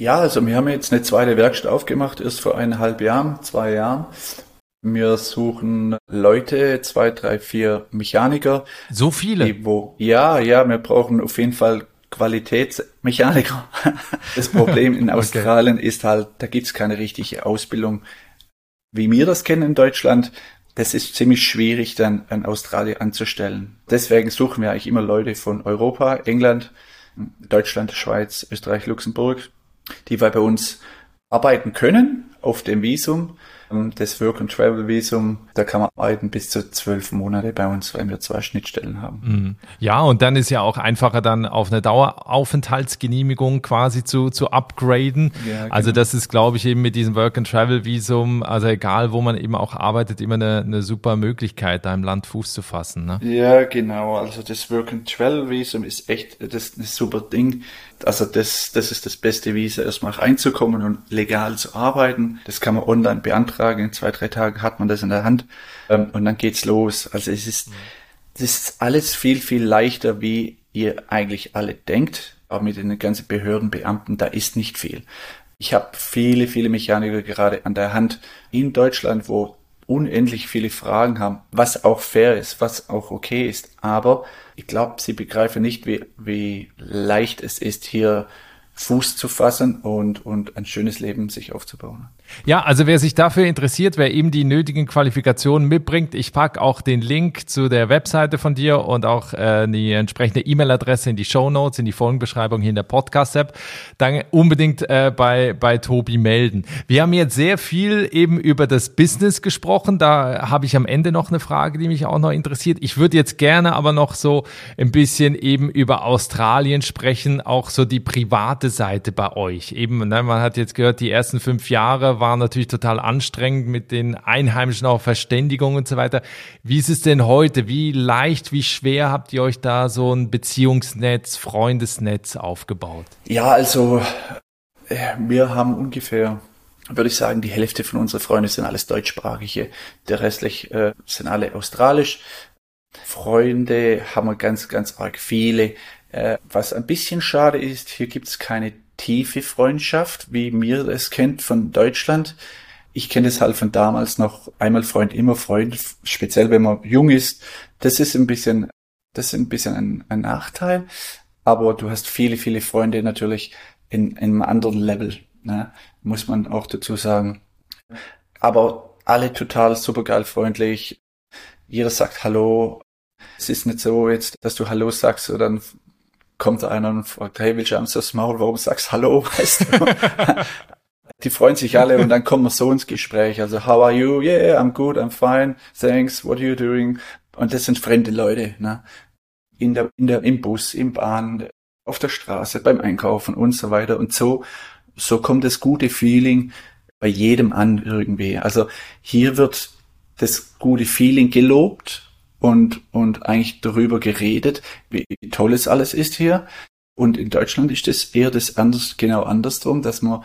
Ja, also wir haben jetzt eine zweite Werkstatt aufgemacht, erst vor eineinhalb Jahren, zwei Jahren. Wir suchen Leute, zwei, drei, vier Mechaniker. So viele? Die, wo, ja, ja, wir brauchen auf jeden Fall Qualitätsmechaniker. Das Problem in Australien okay. ist halt, da gibt's keine richtige Ausbildung, wie wir das kennen in Deutschland. Das ist ziemlich schwierig dann an Australien anzustellen. Deswegen suchen wir eigentlich immer Leute von Europa, England, Deutschland, Schweiz, Österreich, Luxemburg die wir bei uns arbeiten können auf dem Visum ähm, das Work and Travel Visum, da kann man arbeiten bis zu zwölf Monate bei uns, weil wir zwei Schnittstellen haben. Mhm. Ja, und dann ist ja auch einfacher dann auf eine Daueraufenthaltsgenehmigung quasi zu, zu upgraden. Ja, genau. Also das ist, glaube ich, eben mit diesem Work and Travel Visum, also egal wo man eben auch arbeitet, immer eine, eine super Möglichkeit, da im Land Fuß zu fassen. Ne? Ja, genau. Also das Work and Travel Visum ist echt, das ist ein super Ding. Also das, das ist das beste Visa, erstmal reinzukommen und legal zu arbeiten. Das kann man online beantragen. In zwei, drei Tagen hat man das in der Hand ähm, und dann geht's los. Also es ist, es ist alles viel, viel leichter, wie ihr eigentlich alle denkt. Aber mit den ganzen Behördenbeamten, da ist nicht viel. Ich habe viele, viele Mechaniker gerade an der Hand in Deutschland, wo unendlich viele Fragen haben, was auch fair ist, was auch okay ist. Aber ich glaube, sie begreifen nicht, wie, wie leicht es ist, hier Fuß zu fassen und, und ein schönes Leben sich aufzubauen. Ja, also wer sich dafür interessiert, wer eben die nötigen Qualifikationen mitbringt, ich packe auch den Link zu der Webseite von dir und auch äh, die entsprechende E-Mail-Adresse in die Show Notes, in die Folgenbeschreibung hier in der Podcast-App, dann unbedingt äh, bei, bei Tobi melden. Wir haben jetzt sehr viel eben über das Business gesprochen. Da habe ich am Ende noch eine Frage, die mich auch noch interessiert. Ich würde jetzt gerne aber noch so ein bisschen eben über Australien sprechen, auch so die private Seite bei euch. Eben, ne, man hat jetzt gehört, die ersten fünf Jahre war natürlich total anstrengend mit den Einheimischen auch Verständigung und so weiter. Wie ist es denn heute? Wie leicht, wie schwer habt ihr euch da so ein Beziehungsnetz, Freundesnetz aufgebaut? Ja, also äh, wir haben ungefähr würde ich sagen, die Hälfte von unseren Freunden sind alles deutschsprachige, der restlich äh, sind alle australisch. Freunde haben wir ganz, ganz arg viele. Äh, was ein bisschen schade ist, hier gibt es keine tiefe Freundschaft, wie mir es kennt von Deutschland. Ich kenne es halt von damals noch einmal Freund, immer Freund, speziell wenn man jung ist. Das ist ein bisschen, das ist ein bisschen ein, ein Nachteil. Aber du hast viele, viele Freunde natürlich in, in einem anderen Level, ne? muss man auch dazu sagen. Aber alle total supergeil freundlich. Jeder sagt Hallo. Es ist nicht so jetzt, dass du Hallo sagst dann kommt einer und fragt, hey, willst du abends das Maul, warum sagst du Hallo, weißt du? Die freuen sich alle und dann kommen wir so ins Gespräch. Also, how are you? Yeah, I'm good, I'm fine, thanks, what are you doing? Und das sind fremde Leute, ne? In der, in der, im Bus, im Bahn, auf der Straße, beim Einkaufen und so weiter. Und so, so kommt das gute Feeling bei jedem an irgendwie. Also hier wird das gute Feeling gelobt und, und eigentlich darüber geredet, wie toll es alles ist hier. Und in Deutschland ist es eher das anders, genau andersrum, dass man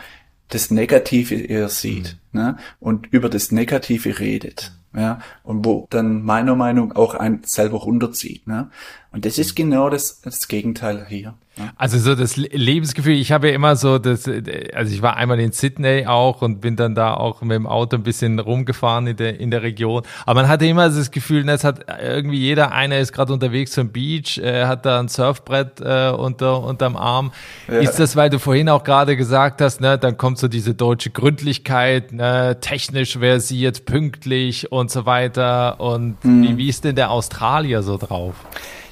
das Negative eher sieht mhm. Ne? und über das Negative redet. Ja, und wo dann meiner Meinung auch ein selber runterzieht. Ne? Und das ist genau das, das Gegenteil hier. Also so das Lebensgefühl, ich habe ja immer so das, also ich war einmal in Sydney auch und bin dann da auch mit dem Auto ein bisschen rumgefahren in der, in der Region. Aber man hatte immer das Gefühl, es hat irgendwie jeder, einer ist gerade unterwegs zum Beach, äh, hat da ein Surfbrett äh, unter, unterm Arm. Ja. Ist das, weil du vorhin auch gerade gesagt hast, ne, dann kommt so diese deutsche Gründlichkeit, ne, technisch versiert, pünktlich und so weiter. Und mhm. wie, wie ist denn der Australier so drauf?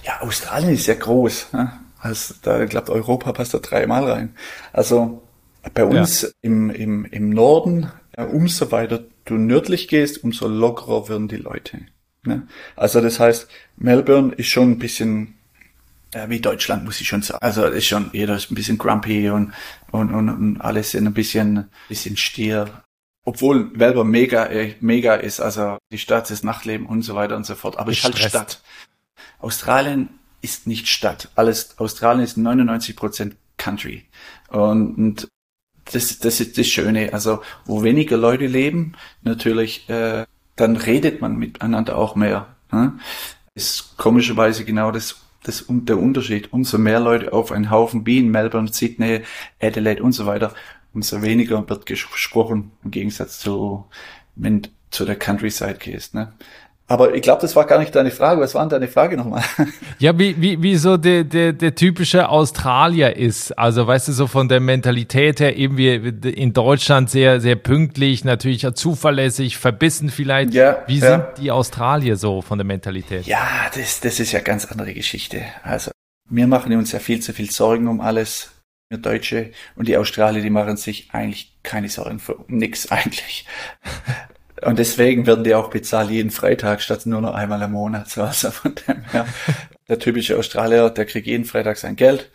Ja, Australien ist ja groß. Ne? Also da glaubt Europa passt da dreimal rein. Also bei uns ja. im, im, im Norden, ja, umso weiter du nördlich gehst, umso lockerer werden die Leute. Ne? Also das heißt, Melbourne ist schon ein bisschen ja, wie Deutschland, muss ich schon sagen. Also ist schon, jeder ist ein bisschen grumpy und, und, und, und alles sind ein bisschen, bisschen stier. Obwohl Melbourne mega, äh, mega ist, also die Stadt, das Nachtleben und so weiter und so fort. Aber ist halt Stadt. Australien ist nicht Stadt. Alles, Australien ist 99 Prozent Country. Und, und das, das ist das Schöne. Also, wo weniger Leute leben, natürlich, äh, dann redet man miteinander auch mehr. Ne? Ist komischerweise genau das, das der Unterschied. Umso mehr Leute auf einen Haufen wie in Melbourne, Sydney, Adelaide und so weiter, umso weniger wird gesprochen im Gegensatz zu, wenn du zu der Countryside gehst. Ne? Aber ich glaube, das war gar nicht deine Frage. Was war denn deine Frage nochmal? Ja, wie, wie, wie so der, der, der typische Australier ist. Also, weißt du, so von der Mentalität her, eben wie in Deutschland sehr, sehr pünktlich, natürlich zuverlässig, verbissen vielleicht. Ja, wie sind die Australier so von der Mentalität? Ja, das, das ist ja ganz andere Geschichte. Also, wir machen uns ja viel zu viel Sorgen um alles. Wir Deutsche und die Australier, die machen sich eigentlich keine Sorgen für nix eigentlich. Und deswegen werden die auch bezahlt jeden Freitag statt nur noch einmal im Monat. Also von dem her, der typische Australier, der kriegt jeden Freitag sein Geld.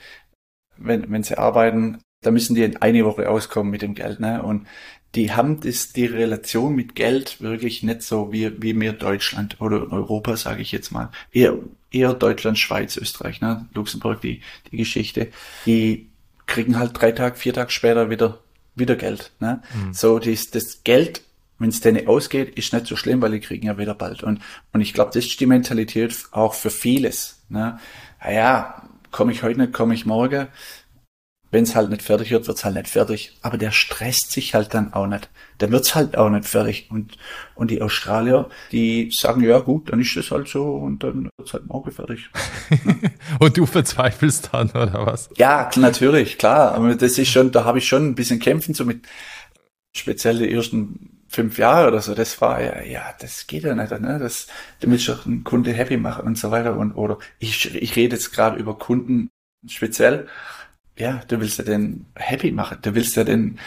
Wenn, wenn sie arbeiten, da müssen die in eine Woche auskommen mit dem Geld. Ne? Und die haben das, die Relation mit Geld wirklich nicht so wie, wie mir Deutschland oder Europa, sage ich jetzt mal. Eher, eher Deutschland, Schweiz, Österreich, ne? Luxemburg, die, die Geschichte. Die kriegen halt drei Tage, vier Tage später wieder, wieder Geld. Ne? Mhm. So, das, das Geld wenn es denen ausgeht, ist nicht so schlimm, weil die kriegen ja wieder bald. Und, und ich glaube, das ist die Mentalität auch für vieles. Ne? Naja, komme ich heute nicht, komme ich morgen. Wenn es halt nicht fertig wird, wird's halt nicht fertig. Aber der stresst sich halt dann auch nicht. Der wird's halt auch nicht fertig. Und, und die Australier, die sagen, ja gut, dann ist es halt so und dann wird's halt morgen fertig. und du verzweifelst dann, oder was? Ja, natürlich, klar. Aber das ist schon, da habe ich schon ein bisschen kämpfen so mit speziell die ersten fünf Jahre oder so, das war ja, ja, das geht ja nicht, ne? Das, du willst doch einen Kunde happy machen und so weiter und oder ich, ich rede jetzt gerade über Kunden speziell. Ja, du willst ja den happy machen, du willst ja den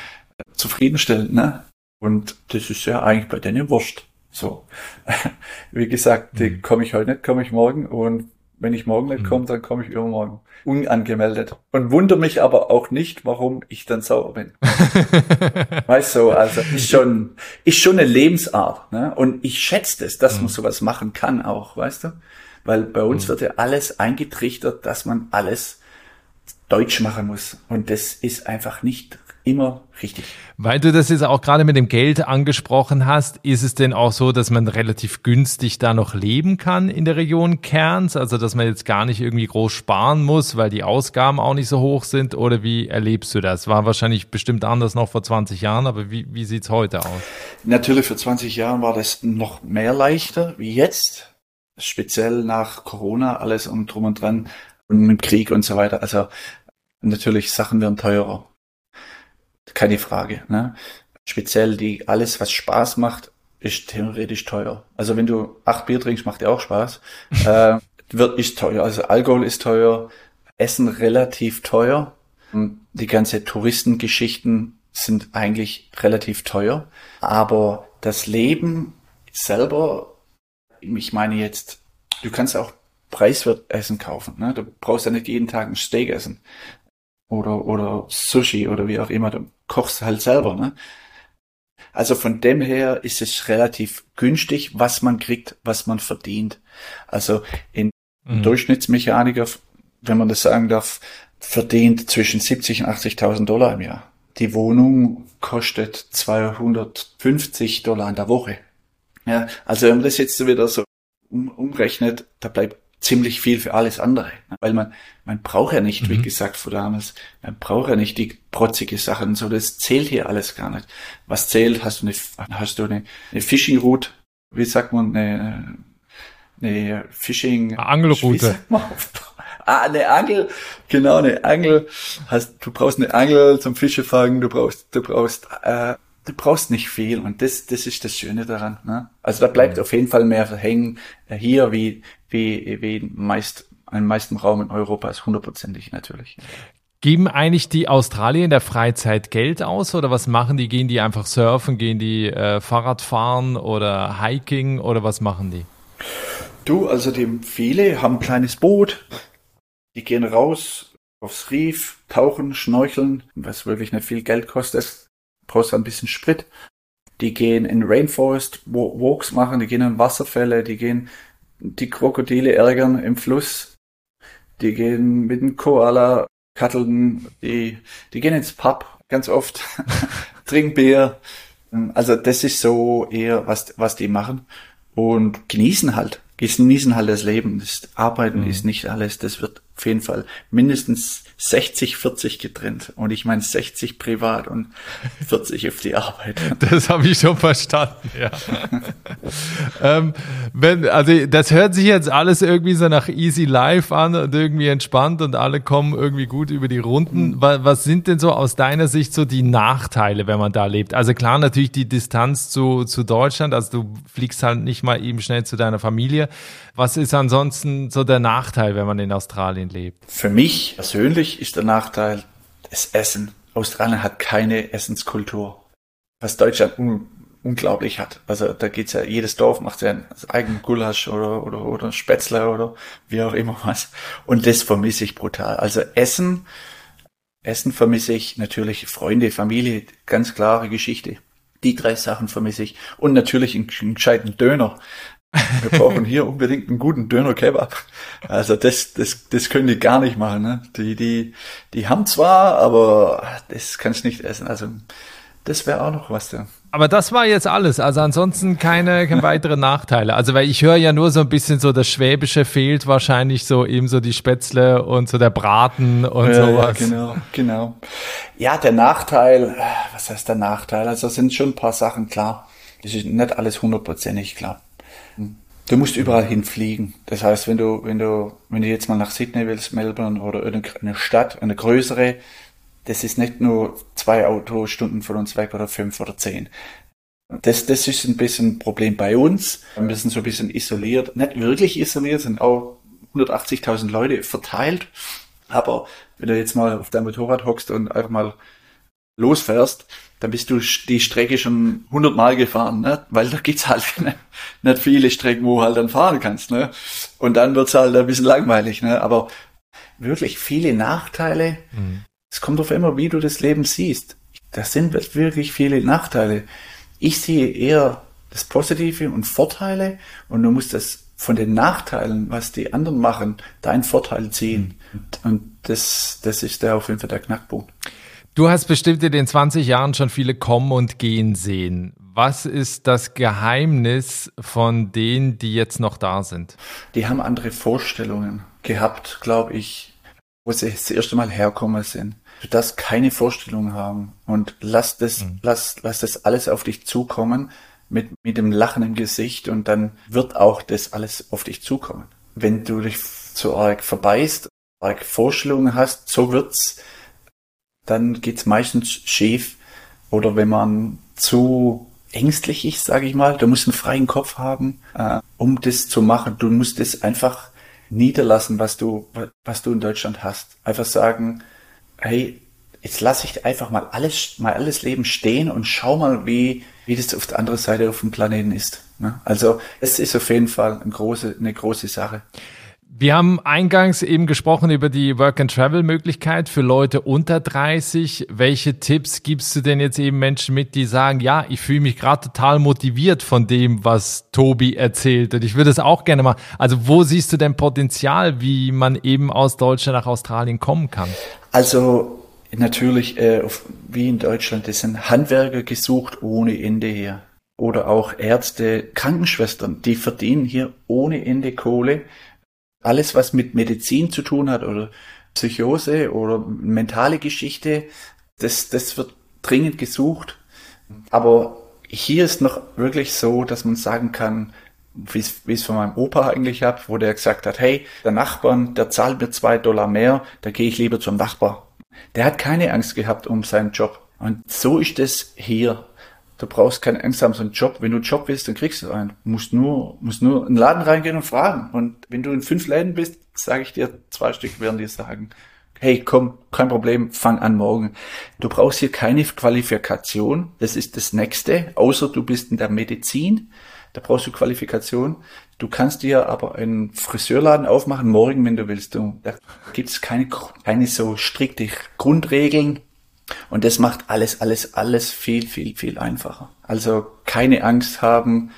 zufriedenstellen, ne? Und das ist ja eigentlich bei denen wurscht. So. Wie gesagt, mhm. komme ich heute nicht, komme ich morgen und wenn ich morgen nicht mhm. komme, dann komme ich übermorgen. Unangemeldet. Und wundere mich aber auch nicht, warum ich dann sauer bin. weißt du, also ist schon, ist schon eine Lebensart. Ne? Und ich schätze das, dass man mhm. sowas machen kann auch, weißt du? Weil bei uns mhm. wird ja alles eingetrichtert, dass man alles deutsch machen muss. Und das ist einfach nicht immer richtig. Weil du das jetzt auch gerade mit dem Geld angesprochen hast, ist es denn auch so, dass man relativ günstig da noch leben kann in der Region Kerns? Also, dass man jetzt gar nicht irgendwie groß sparen muss, weil die Ausgaben auch nicht so hoch sind? Oder wie erlebst du das? War wahrscheinlich bestimmt anders noch vor 20 Jahren, aber wie, wie sieht's heute aus? Natürlich, vor 20 Jahren war das noch mehr leichter wie jetzt. Speziell nach Corona, alles und drum und dran und mit Krieg und so weiter. Also, natürlich Sachen werden teurer keine Frage. Ne? Speziell die alles, was Spaß macht, ist theoretisch teuer. Also wenn du acht Bier trinkst, macht dir auch Spaß. äh, wird ist teuer. Also Alkohol ist teuer, Essen relativ teuer. Die ganze Touristengeschichten sind eigentlich relativ teuer. Aber das Leben selber, ich meine jetzt, du kannst auch preiswert Essen kaufen. Ne? Du brauchst ja nicht jeden Tag ein Steak essen oder, oder Sushi oder wie auch immer. Du kochst halt selber, ne? Also von dem her ist es relativ günstig, was man kriegt, was man verdient. Also in mhm. Durchschnittsmechaniker, wenn man das sagen darf, verdient zwischen 70 und 80.000 Dollar im Jahr. Die Wohnung kostet 250 Dollar in der Woche. Ja, also wenn man das jetzt wieder so um, umrechnet, da bleibt ziemlich viel für alles andere. Weil man, man braucht ja nicht, mhm. wie gesagt, von damals, man braucht ja nicht die protzige Sachen so, das zählt hier alles gar nicht. Was zählt, hast du eine, hast du eine, eine Fishing Route, wie sagt man, eine, eine Fishing... Angelroute. Ah, eine Angel, genau, eine Angel. Hast, du brauchst eine Angel zum Fische fangen, du brauchst, du brauchst, äh, du brauchst nicht viel und das, das ist das Schöne daran. Ne? Also da bleibt mhm. auf jeden Fall mehr hängen äh, hier wie, wie, wie meist, im meisten Raum in Europa ist hundertprozentig natürlich. Geben eigentlich die Australier in der Freizeit Geld aus oder was machen die? Gehen die einfach surfen, gehen die äh, Fahrrad fahren oder Hiking oder was machen die? Du, also die viele haben ein kleines Boot, die gehen raus aufs Reef, tauchen, schnorcheln, was wirklich nicht viel Geld kostet brauchst ein bisschen Sprit. Die gehen in Rainforest Walks machen, die gehen in Wasserfälle, die gehen die Krokodile ärgern im Fluss, die gehen mit dem Koala katteln, die, die gehen ins Pub ganz oft, trinken Bier. Also das ist so eher, was, was die machen und genießen halt, genießen halt das Leben. Das Arbeiten mhm. ist nicht alles, das wird auf jeden Fall mindestens 60, 40 getrennt. Und ich meine 60 privat und 40 auf die Arbeit. Das habe ich schon verstanden, ja. ähm, wenn, also das hört sich jetzt alles irgendwie so nach Easy Life an und irgendwie entspannt und alle kommen irgendwie gut über die Runden. Mhm. Was, was sind denn so aus deiner Sicht so die Nachteile, wenn man da lebt? Also klar, natürlich die Distanz zu, zu Deutschland, also du fliegst halt nicht mal eben schnell zu deiner Familie. Was ist ansonsten so der Nachteil, wenn man in Australien lebt? Für mich persönlich ist der Nachteil das Essen. Australien hat keine Essenskultur, was Deutschland un unglaublich hat. Also da geht's ja, jedes Dorf macht sein eigenen Gulasch oder, oder, oder Spätzle oder wie auch immer was. Und das vermisse ich brutal. Also Essen, Essen vermisse ich natürlich Freunde, Familie, ganz klare Geschichte. Die drei Sachen vermisse ich. Und natürlich einen, einen gescheiten Döner. Wir brauchen hier unbedingt einen guten Döner Kebab. Also das, das, das können die gar nicht machen. Ne? Die, die, die haben zwar, aber das kannst du nicht essen. Also das wäre auch noch was da. Aber das war jetzt alles. Also ansonsten keine, keine weitere Nachteile. Also weil ich höre ja nur so ein bisschen so, das Schwäbische fehlt wahrscheinlich so eben so die Spätzle und so der Braten und ja, sowas. Ja, genau, genau. Ja, der Nachteil, was heißt der Nachteil? Also sind schon ein paar Sachen klar. Das ist nicht alles hundertprozentig klar. Du musst überall hinfliegen. Das heißt, wenn du, wenn du, wenn du jetzt mal nach Sydney willst, Melbourne oder irgendeine Stadt, eine größere, das ist nicht nur zwei Autostunden von uns weg oder fünf oder zehn. Das, das ist ein bisschen ein Problem bei uns. Wir sind so ein bisschen isoliert, nicht wirklich isoliert, sind auch 180.000 Leute verteilt. Aber wenn du jetzt mal auf dein Motorrad hockst und einfach mal losfährst, dann bist du die Strecke schon 100 Mal gefahren, ne? weil da gibt's halt nicht viele Strecken, wo du halt dann fahren kannst. Ne? Und dann wird's halt ein bisschen langweilig. Ne? Aber wirklich viele Nachteile. Mhm. Es kommt auf immer, wie du das Leben siehst. Das sind wirklich viele Nachteile. Ich sehe eher das Positive und Vorteile und du musst das von den Nachteilen, was die anderen machen, deinen Vorteil ziehen. Und das, das ist der auf jeden Fall der Knackpunkt. Du hast bestimmt in den 20 Jahren schon viele kommen und gehen sehen. Was ist das Geheimnis von denen, die jetzt noch da sind? Die haben andere Vorstellungen gehabt, glaube ich, wo sie das erste Mal herkommen sind. Du darfst keine Vorstellung haben und lass das, mhm. lass, lass das alles auf dich zukommen mit, mit dem Lachen im Gesicht und dann wird auch das alles auf dich zukommen. Wenn du dich zu arg verbeißt, arg Vorstellungen hast, so wird's, dann geht's meistens schief. Oder wenn man zu ängstlich ist, sage ich mal, du musst einen freien Kopf haben, äh, um das zu machen. Du musst es einfach niederlassen, was du, was du in Deutschland hast. Einfach sagen, hey, jetzt lasse ich einfach mal alles, mal alles Leben stehen und schau mal, wie, wie das auf der anderen Seite auf dem Planeten ist. Ne? Also es ist auf jeden Fall eine große, eine große Sache. Wir haben eingangs eben gesprochen über die Work-and-Travel-Möglichkeit für Leute unter 30. Welche Tipps gibst du denn jetzt eben Menschen mit, die sagen, ja, ich fühle mich gerade total motiviert von dem, was Tobi erzählt und ich würde es auch gerne mal. Also wo siehst du denn Potenzial, wie man eben aus Deutschland nach Australien kommen kann? Also natürlich, äh, wie in Deutschland, es sind Handwerker gesucht ohne Ende hier. Oder auch Ärzte, Krankenschwestern, die verdienen hier ohne Ende Kohle. Alles, was mit Medizin zu tun hat oder Psychose oder mentale Geschichte, das, das wird dringend gesucht. Aber hier ist noch wirklich so, dass man sagen kann, wie ich es von meinem Opa eigentlich habe, wo der gesagt hat, hey, der Nachbarn, der zahlt mir zwei Dollar mehr, da gehe ich lieber zum Nachbar. Der hat keine Angst gehabt um seinen Job. Und so ist es hier. Du brauchst keine Angst haben, so einen Job. Wenn du einen Job willst, dann kriegst du einen. Du musst nur, musst nur in den Laden reingehen und fragen. Und wenn du in fünf Läden bist, sage ich dir, zwei Stück werden dir sagen, hey, komm, kein Problem, fang an morgen. Du brauchst hier keine Qualifikation. Das ist das Nächste, außer du bist in der Medizin. Da brauchst du Qualifikation. Du kannst dir aber einen Friseurladen aufmachen morgen, wenn du willst. Da gibt's keine, keine so strikte Grundregeln. Und das macht alles, alles, alles viel, viel, viel einfacher. Also keine Angst haben,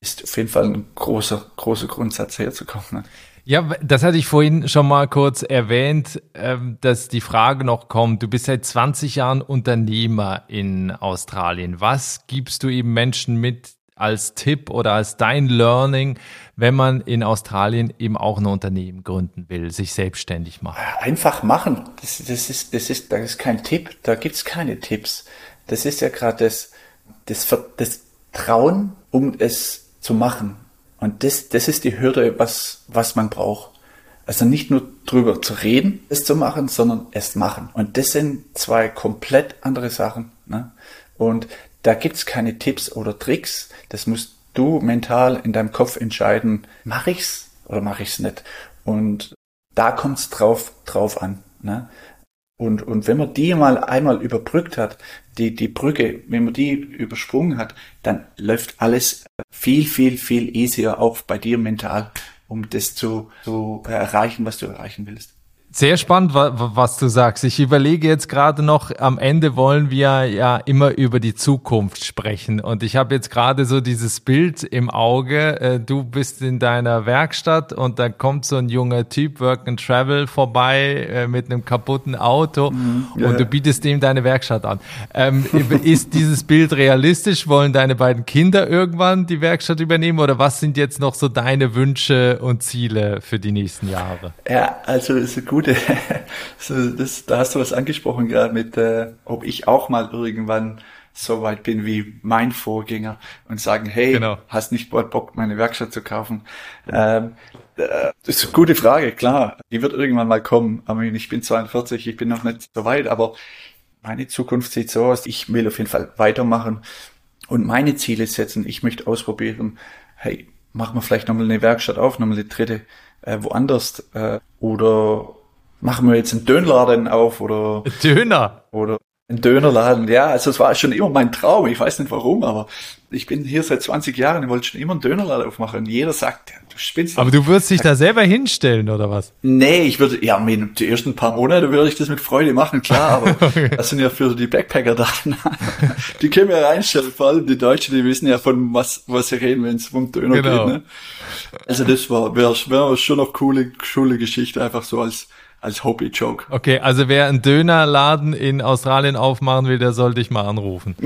ist auf jeden Fall ein großer, großer Grundsatz herzukommen. Ne? Ja, das hatte ich vorhin schon mal kurz erwähnt, ähm, dass die Frage noch kommt. Du bist seit 20 Jahren Unternehmer in Australien. Was gibst du eben Menschen mit, als Tipp oder als dein Learning, wenn man in Australien eben auch ein Unternehmen gründen will, sich selbstständig machen? Einfach machen. Das, das, ist, das, ist, das ist kein Tipp. Da gibt's keine Tipps. Das ist ja gerade das, das, das Trauen, um es zu machen. Und das, das ist die Hürde, was, was man braucht. Also nicht nur drüber zu reden, es zu machen, sondern es machen. Und das sind zwei komplett andere Sachen. Ne? Und da gibt's keine Tipps oder Tricks. Das musst du mental in deinem Kopf entscheiden, mache ich's oder mache ich's nicht. Und da kommt's drauf drauf an. Ne? Und, und wenn man die mal einmal überbrückt hat, die, die Brücke, wenn man die übersprungen hat, dann läuft alles viel, viel, viel easier auch bei dir mental, um das zu, zu erreichen, was du erreichen willst. Sehr spannend, was du sagst. Ich überlege jetzt gerade noch, am Ende wollen wir ja immer über die Zukunft sprechen. Und ich habe jetzt gerade so dieses Bild im Auge. Äh, du bist in deiner Werkstatt und da kommt so ein junger Typ, Work and Travel, vorbei äh, mit einem kaputten Auto mhm, ja. und du bietest ihm deine Werkstatt an. Ähm, ist dieses Bild realistisch? Wollen deine beiden Kinder irgendwann die Werkstatt übernehmen oder was sind jetzt noch so deine Wünsche und Ziele für die nächsten Jahre? Ja, also ist gut Gute. so, das, da hast du was angesprochen gerade mit, äh, ob ich auch mal irgendwann so weit bin wie mein Vorgänger und sagen, hey, genau. hast nicht Bock, meine Werkstatt zu kaufen? Ähm, äh, das ist eine gute Frage, klar. Die wird irgendwann mal kommen. Aber ich bin 42, ich bin noch nicht so weit, aber meine Zukunft sieht so aus, ich will auf jeden Fall weitermachen und meine Ziele setzen. Ich möchte ausprobieren, hey, machen wir vielleicht nochmal eine Werkstatt auf, nochmal eine dritte äh, woanders äh, oder machen wir jetzt einen Dönerladen auf oder Döner oder ein Dönerladen, ja, also es war schon immer mein Traum, ich weiß nicht warum, aber ich bin hier seit 20 Jahren, ich wollte schon immer einen Dönerladen aufmachen und jeder sagt, du spinnst. Aber du würdest dich da selber hinstellen, oder was? Nee, ich würde, ja, die ersten paar Monate würde ich das mit Freude machen, klar, aber okay. das sind ja für die Backpacker da. die können ja reinstellen, vor allem die Deutschen, die wissen ja von was, was sie reden, wenn es vom Döner genau. geht, ne? Also das war, wäre wär schon noch coole, coole Geschichte, einfach so als, als Hobby-Joke. Okay, also wer einen Dönerladen in Australien aufmachen will, der soll dich mal anrufen.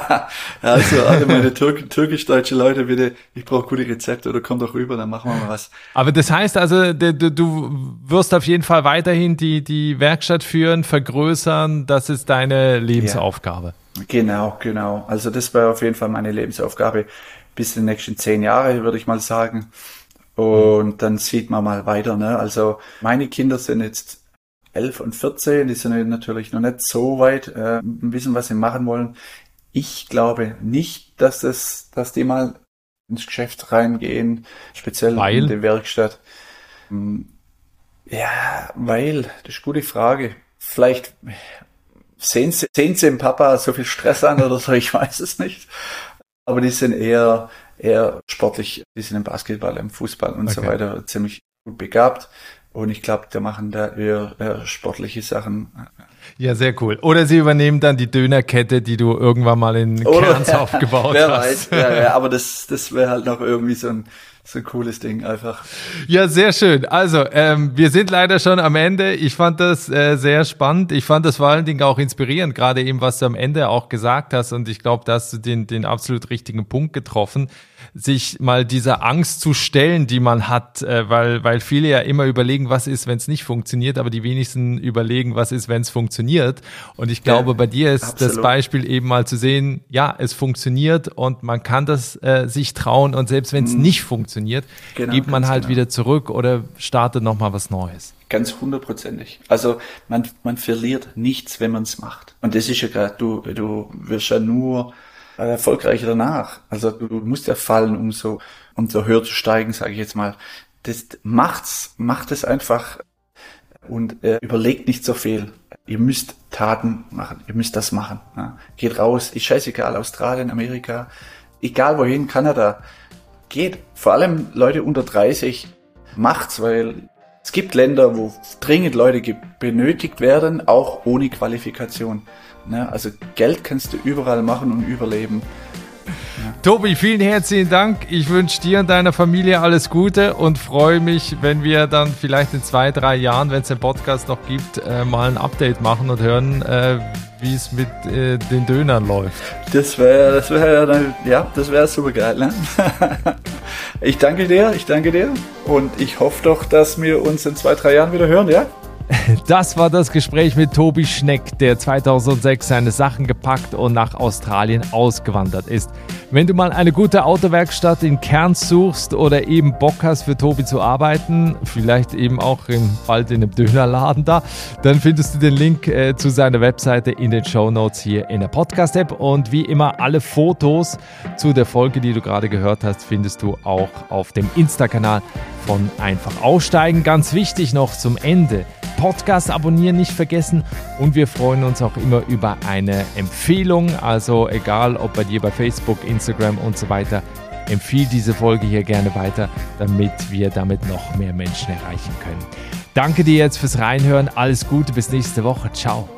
also alle meine Türk türkisch-deutsche Leute, bitte, ich brauche gute Rezepte oder komm doch rüber, dann machen wir mal was. Aber das heißt also, du, wirst auf jeden Fall weiterhin die, die Werkstatt führen, vergrößern, das ist deine Lebensaufgabe. Ja, genau, genau. Also das wäre auf jeden Fall meine Lebensaufgabe bis in die nächsten zehn Jahre, würde ich mal sagen. Und dann sieht man mal weiter. Ne? Also meine Kinder sind jetzt elf und 14, die sind natürlich noch nicht so weit, äh, wissen, was sie machen wollen. Ich glaube nicht, dass es, dass die mal ins Geschäft reingehen, speziell weil? in die Werkstatt. Hm, ja, weil, das ist eine gute Frage. Vielleicht sehen sie, sehen sie im Papa so viel Stress an oder so, ich weiß es nicht. Aber die sind eher eher sportlich, die sind im Basketball, im Fußball und okay. so weiter ziemlich gut begabt. Und ich glaube, die machen da eher, eher sportliche Sachen. Ja, sehr cool. Oder sie übernehmen dann die Dönerkette, die du irgendwann mal in Kerns ja, aufgebaut wer hast. Weiß, ja, ja, aber das, das wäre halt noch irgendwie so ein, so ein cooles Ding einfach. Ja, sehr schön. Also, ähm, wir sind leider schon am Ende. Ich fand das äh, sehr spannend. Ich fand das vor allen Dingen auch inspirierend, gerade eben, was du am Ende auch gesagt hast. Und ich glaube, da hast du den, den absolut richtigen Punkt getroffen sich mal dieser Angst zu stellen, die man hat, äh, weil, weil viele ja immer überlegen, was ist, wenn es nicht funktioniert, aber die wenigsten überlegen, was ist, wenn es funktioniert. Und ich glaube, ja, bei dir ist absolut. das Beispiel eben mal zu sehen, ja, es funktioniert und man kann das äh, sich trauen und selbst wenn es mhm. nicht funktioniert, genau, gibt man halt genau. wieder zurück oder startet nochmal was Neues. Ganz hundertprozentig. Also man, man verliert nichts, wenn man es macht. Und das ist ja gerade, du, du wirst ja nur erfolgreicher danach. Also du musst ja fallen, um so, um so höher zu steigen, sage ich jetzt mal. Das macht's, macht es einfach und äh, überlegt nicht so viel. Ihr müsst Taten machen, ihr müsst das machen. Ja. Geht raus, ist scheißegal, Australien, Amerika, egal wohin, Kanada. Geht, vor allem Leute unter 30, macht's, weil es gibt Länder, wo dringend Leute benötigt werden, auch ohne Qualifikation. Ne? Also Geld kannst du überall machen und überleben. Ja. Tobi, vielen herzlichen Dank. Ich wünsche dir und deiner Familie alles Gute und freue mich, wenn wir dann vielleicht in zwei, drei Jahren, wenn es den Podcast noch gibt, äh, mal ein Update machen und hören, äh, wie es mit äh, den Dönern läuft. Das wäre, das wäre, ja, das wäre super geil. Ne? ich danke dir, ich danke dir und ich hoffe doch, dass wir uns in zwei, drei Jahren wieder hören, ja? Das war das Gespräch mit Tobi Schneck, der 2006 seine Sachen gepackt und nach Australien ausgewandert ist. Wenn du mal eine gute Autowerkstatt in Cairns suchst oder eben Bock hast für Tobi zu arbeiten, vielleicht eben auch im, bald in einem Dönerladen da, dann findest du den Link äh, zu seiner Webseite in den Show Notes hier in der Podcast-App. Und wie immer, alle Fotos zu der Folge, die du gerade gehört hast, findest du auch auf dem Insta-Kanal von Einfach Aussteigen. Ganz wichtig noch zum Ende. Podcast abonnieren nicht vergessen und wir freuen uns auch immer über eine Empfehlung. Also egal ob bei dir bei Facebook, Instagram und so weiter, empfiehl diese Folge hier gerne weiter, damit wir damit noch mehr Menschen erreichen können. Danke dir jetzt fürs Reinhören. Alles Gute, bis nächste Woche. Ciao.